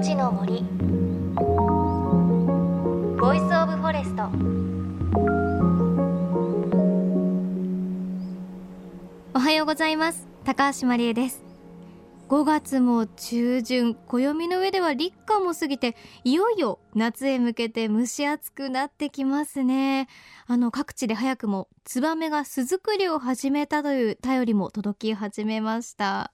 命の森。 Voice of Forest。おはようございます。高橋真理恵です。5月も中旬暦の上では立夏も過ぎていよいよ夏へ向けて蒸し暑くなってきますね。あの各地で早くもツバメが巣作りを始めたという便りも届き始めました。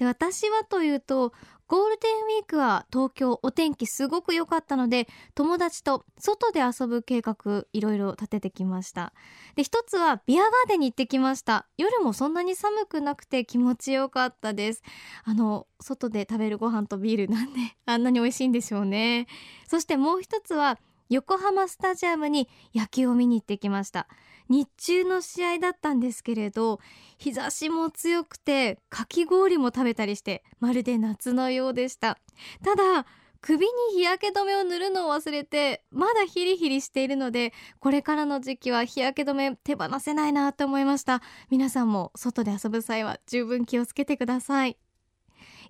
で私はというとゴールデンウィークは東京お天気すごく良かったので友達と外で遊ぶ計画いろいろ立ててきました。で一つはビアガーデンに行ってきました。夜もそんなに寒くなくて気持ちよかったです。あの外で食べるご飯とビールなんで あんなに美味しいんでしょうね。そしてもう一つは横浜スタジアムに野球を見に行ってきました。日中の試合だったんですけれど日差しも強くてかき氷も食べたりしてまるで夏のようでした。ただ首に日焼け止めを塗るのを忘れてまだヒリヒリしているのでこれからの時期は日焼け止め手放せないなと思いました。皆さんも外で遊ぶ際は十分気をつけてください。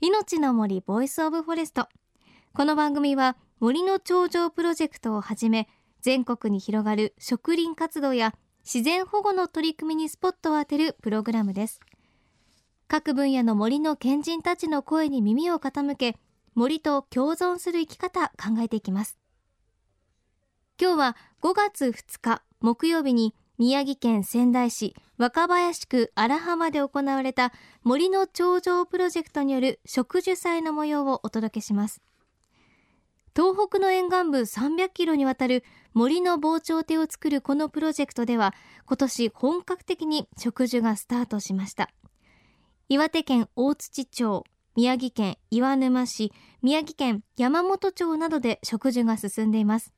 いのちの森 Voice of Forest。この番組は森の長城プロジェクトをはじめ全国に広がる植林活動や自然保護の取り組みにスポットを当てるプログラムです。各分野の森の賢人たちの声に耳を傾け森と共存する生き方考えていきます。今日は5月2日木曜日に宮城県仙台市若林区荒浜で行われた森の頂上プロジェクトによる植樹祭の模様をお届けします。東北の沿岸部300キロにわたる森の防潮堤を作るこのプロジェクトでは今年本格的に植樹がスタートしました。岩手県大槌町宮城県岩沼市宮城県山本町などで植樹が進んでいます。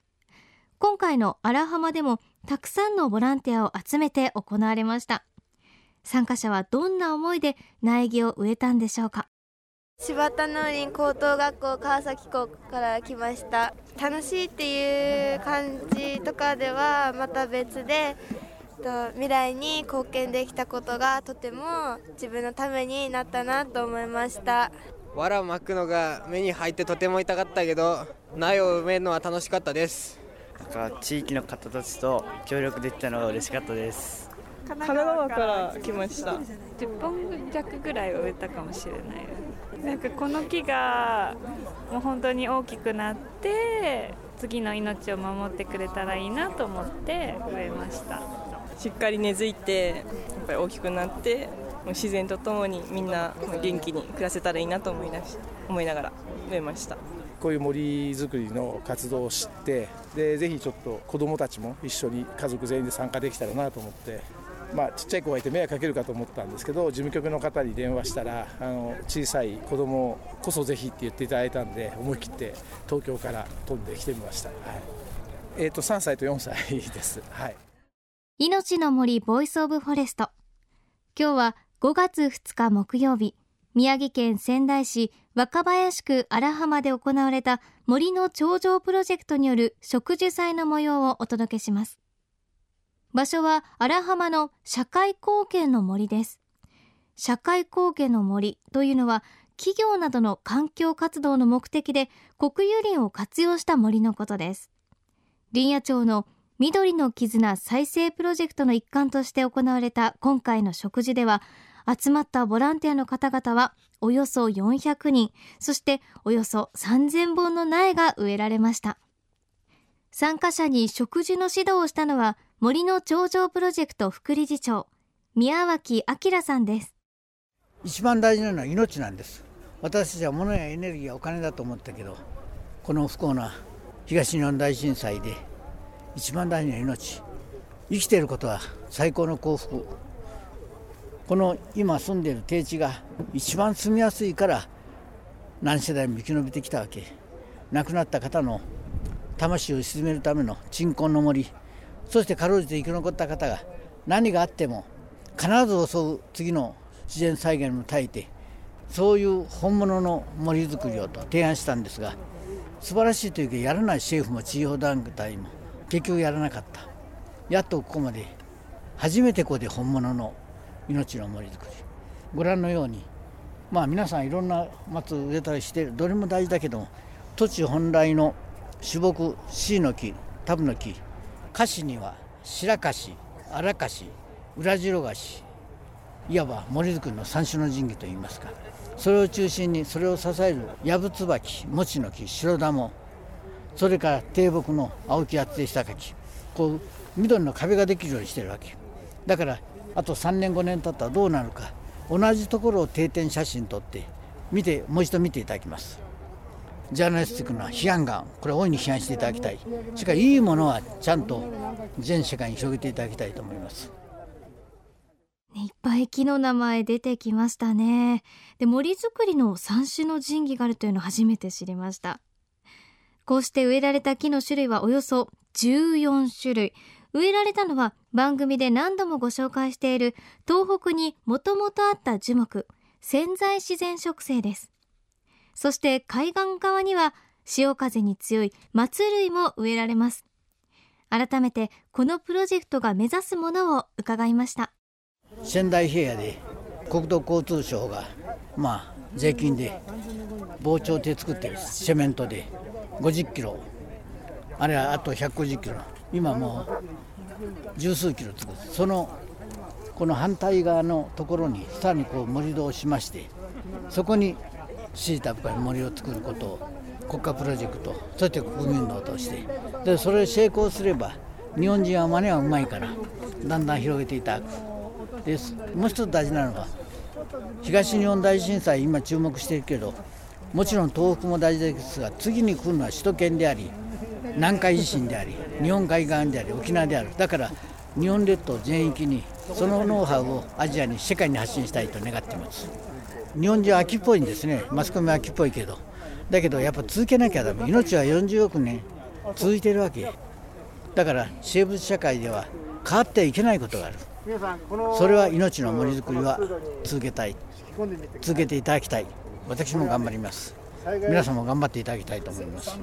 今回の荒浜でもたくさんのボランティアを集めて行われました。参加者はどんな思いで苗木を植えたんでしょうか。柴田農林高等学校川崎校から来ました。楽しいっていう感じとかではまた別で未来に貢献できたことがとても自分のためになったなと思いました。藁を巻くのが目に入ってとても痛かったけど苗を埋めるのは楽しかったです。なんか地域の方たちと協力できたのが嬉しかったです。神奈川から来ました。10本弱ぐらい植えたかもしれないなんかこの木がもう本当に大きくなって次の命を守ってくれたらいいなと思って植えました。しっかり根付いてやっぱり大きくなって自然とともにみんな元気に暮らせたらいいなと思いな思いながら植えました。こういう森づくりの活動を知ってでぜひちょっと子どもたちも一緒に家族全員で参加できたらなと思ってまあ、ちっちゃい子がいて迷惑かけるかと思ったんですけど事務局の方に電話したらあの小さい子供こそぜひって言っていただいたんで思い切って東京から飛んできてみました、はい。えーと、と3歳と4歳です、はい、いのちの森 Voice of Forest。今日は5月2日木曜日宮城県仙台市若林区荒浜で行われた森の長城プロジェクトによる植樹祭の模様をお届けします。場所は荒浜の社会貢献の森です。社会貢献の森というのは企業などの環境活動の目的で国有林を活用した森のことです。林野庁の緑の絆再生プロジェクトの一環として行われた今回の植樹では集まったボランティアの方々はおよそ400人そしておよそ3000本の苗が植えられました。参加者に植樹の指導をしたのは森の頂上プロジェクト副理事長宮脇明さんです。一番大事なのは命なんです。私たちは物やエネルギーやお金だと思ったけどこの不幸な東日本大震災で一番大事な命。生きていることは最高の幸福。この今住んでいる低地が一番住みやすいから何世代も生き延びてきたわけ。亡くなった方の魂を鎮めるための鎮魂の森。そしてかろうじて生き残った方が何があっても必ず襲う次の自然災害にも耐えてそういう本物の森づくりをと提案したんですが素晴らしいというかやらない政府も地方団体も結局やらなかった。やっとここまで初めてここで本物の命の森づくり。ご覧のようにまあ皆さんいろんな松植えたりしてどれも大事だけども土地本来の種木シイの木タブの木菓子には白菓子荒菓子裏白菓子いわば森作りの三種の神器といいますかそれを中心にそれを支えるヤブツバキ餅の木白玉それから低木の青木厚手下柿こう緑の壁ができるようにしてるわけ。だからあと3年5年経ったらどうなるか同じところを定点写真撮って見てもう一度見ていただきます。ジャーナリスティックな批判がこれ大いに批判していただきたい。しかしいいものはちゃんと全世界に広げていただきたいと思います。いっぱい木の名前出てきましたね。で森づくりの三種の神器があるというのを初めて知りました。こうして植えられた木の種類はおよそ14種類。植えられたのは番組で何度もご紹介している東北にもともとあった樹木潜在自然植生です。そして海岸側には潮風に強い松類も植えられます。改めてこのプロジェクトが目指すものを伺いました。仙台平野で国土交通省がまあ税金で防潮堤作ってるセメントで50キロあれはあと150キロ今もう十数キロ作る。そのこの反対側のところにさらにこう盛り土をしましてそこにシータ深い森を作ることを国家プロジェクトそして国民運動として。でそれを成功すれば日本人は真似はうまいからだんだん広げていた。だくでもう一つ大事なのは東日本大震災今注目しているけどもちろん東北も大事ですが次に来るのは首都圏であり南海地震であり日本海側であり沖縄である。だから日本列島全域にそのノウハウをアジアに世界に発信したいと願っています。日本人は秋っぽいんですね。マスコミは秋っぽいけど。だけどやっぱ続けなきゃだめ命は40億年続いてるわけだから生物社会では変わってはいけないことがある。それは命の森づくりは続けたい。続けていただきたい。私も頑張ります。皆さんも頑張っていただきたいと思います。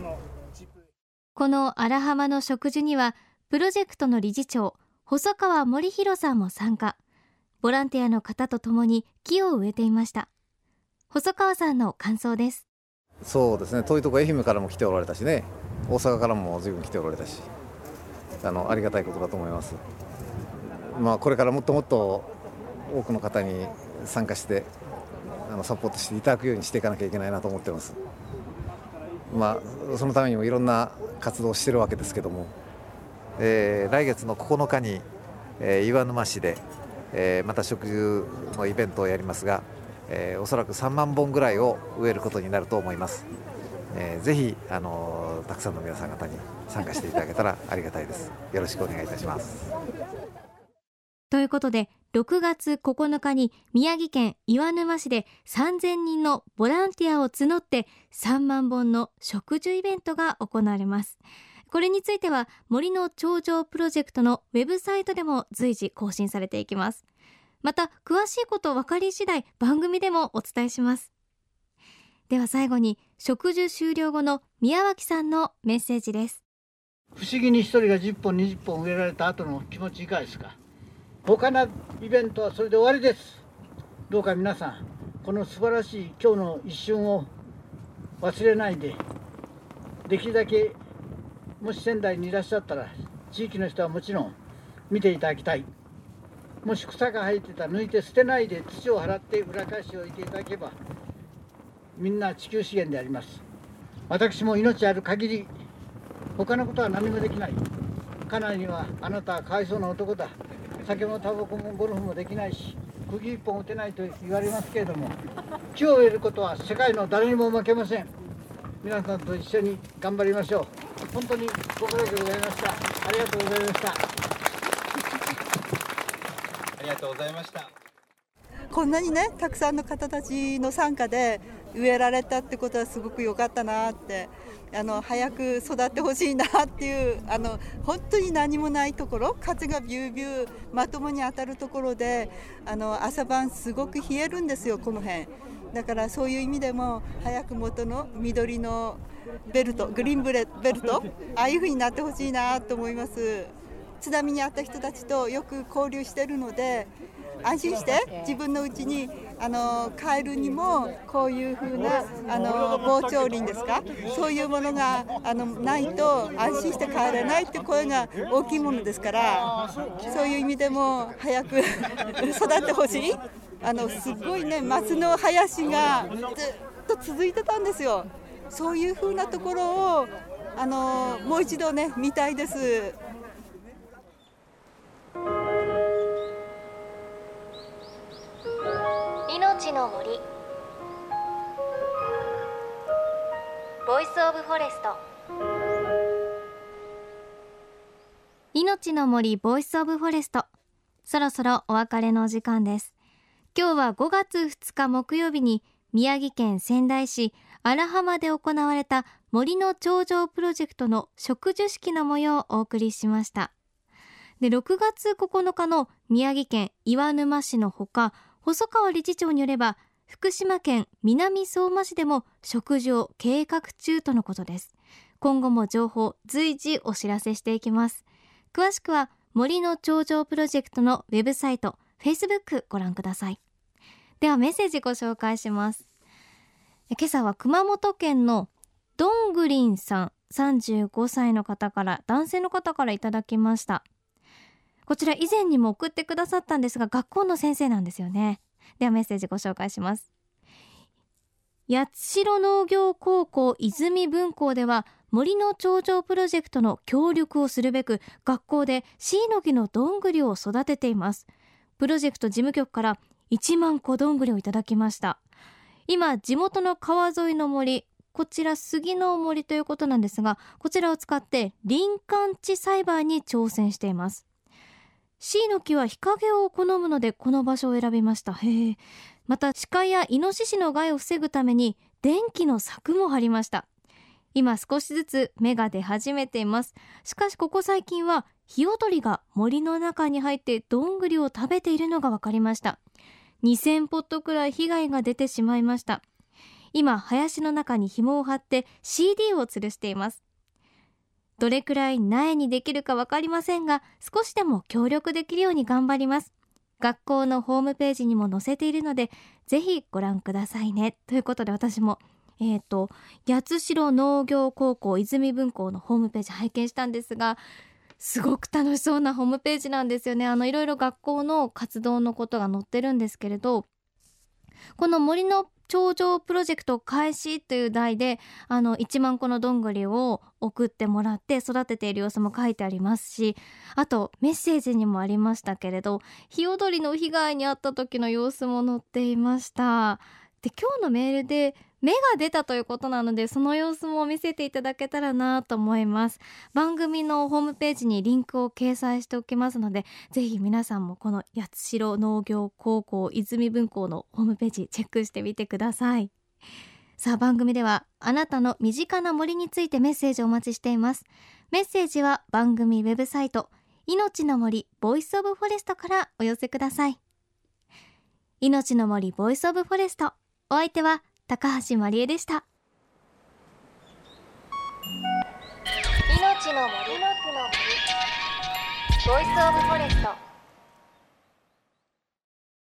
この荒浜の植樹にはプロジェクトの理事長細川森弘さんも参加。ボランティアの方と共に木を植えていました細川さんの感想です。そうですね。遠いとこ愛媛からも来ておられたしね。大阪からも随分来ておられたし。あのありがたいことだと思います。まあこれからもっともっと多くの方に参加してあのサポートしていただくようにしていかなきゃいけないなと思ってます。まあそのためにもいろんな活動をしてるわけですけども、えー、来月の9日に、えー、岩沼市で、えー、また植樹のイベントをやりますが、えー、おそらく3万本ぐらいを植えることになると思います、えー、ぜひ、あのたくさんの皆さん方に参加していただけたら ありがたいです。よろしくお願いいたします。ということで6月9日に宮城県岩沼市で3000人のボランティアを募って3万本の植樹イベントが行われます。これについては森の頂上プロジェクトのウェブサイトでも随時更新されていきますまた詳しいこと分かり次第番組でもお伝えします。では最後に植樹終了後の宮脇さんのメッセージです。不思議に1人が10本20本植えられた後の気持ちいかがですか？他のイベントはそれで終わりです。どうか皆さんこの素晴らしい今日の一瞬を忘れないでできるだけもし仙台にいらっしゃったら地域の人はもちろん見ていただきたい。もし草が生えてたら抜いて捨てないで土を払って裏返しを置いていただけばみんな地球資源であります。私も命ある限り他のことは何もできない。家内にはあなたはかわいそうな男だ。酒もタバコもゴルフもできないし釘一本打てないと言われますけれども木を植えることは世界の誰にも負けません。皆さんと一緒に頑張りましょう。本当にご苦労でございました。ありがとうございました。りがとうございました。こんなにねたくさんの方たちの参加で植えられたってことはすごく良かったなってあの早く育ってほしいなっていう あの本当に何もないところ風がビュービューまともに当たるところであの朝晩すごく冷えるんですよこの辺。だからそういう意味でも早く元の緑のベルトグリーンブレベルトああいう風になってほしいなと思います。津波に遭った人たちとよく交流してるので安心して自分のうちにあの帰るにもこういう風なあの防潮林ですかそういうものがあのないと安心して帰れないって声が大きいものですからそういう意味でも早く 育ってほしい。あのすごいね松の林がずっと続いてたんですよ。そういう風なところをあのもう一度ね見たいです。の森。 Voice of Forest。いのちの森 Voice of Forest。そろそろお別れの時間です。今日は5月2日木曜日に宮城県仙台市荒浜で行われた森の長城プロジェクトの植樹式の模様をお送りしました。で6月9日の宮城県岩沼市のほか細川理事長によれば福島県南相馬市でも植樹を計画中とのことです。今後も情報随時お知らせしていきます。詳しくは森の頂上プロジェクトのウェブサイト Facebook ご覧ください。ではメッセージご紹介します。今朝は熊本県のどんぐりんさん35歳の方から男性の方からいただきました。こちら以前にも送ってくださったんですが学校の先生なんですよね。ではメッセージご紹介します。八代農業高校泉分校では森の頂上プロジェクトの協力をするべく学校でシイの木のどんぐりを育てています。プロジェクト事務局から1万個どんぐりをいただきました。今地元の川沿いの森こちら杉の森ということなんですがこちらを使って林間地栽培に挑戦しています。C の木は日陰を好むのでこの場所を選びました。へえ。また鹿やイノシシの害を防ぐために電気の柵も張りました。今少しずつ芽が出始めています。しかしここ最近はヒヨドリが森の中に入ってどんぐりを食べているのが分かりました。2000ポットくらい被害が出てしまいました。今林の中に紐を張って CD を吊るしています。どれくらい苗にできるか分かりませんが少しでも協力できるように頑張ります。学校のホームページにも載せているのでぜひご覧くださいね。ということで私もえっ、ー、と八代農業高校泉分校のホームページ拝見したんですがすごく楽しそうなホームページなんですよね。あのいろいろ学校の活動のことが載ってるんですけれどこの森の頂上プロジェクト開始という題であの1万個のどんぐりを送ってもらって育てている様子も書いてありますしあとメッセージにもありましたけれどヒヨドリの被害に遭った時の様子も載っていました。で今日のメールで芽が出たということなのでその様子も見せていただけたらなと思います。番組のホームページにリンクを掲載しておきますのでぜひ皆さんもこの八代農業高校泉分校のホームページチェックしてみてください。さあ番組ではあなたの身近な森についてメッセージをお待ちしています。メッセージは番組ウェブサイトいのちの森 Voice of Forest からお寄せください。いのちの森 Voice of Forest お相手は高橋真理恵でした。命の森の森。 Voice of Forest。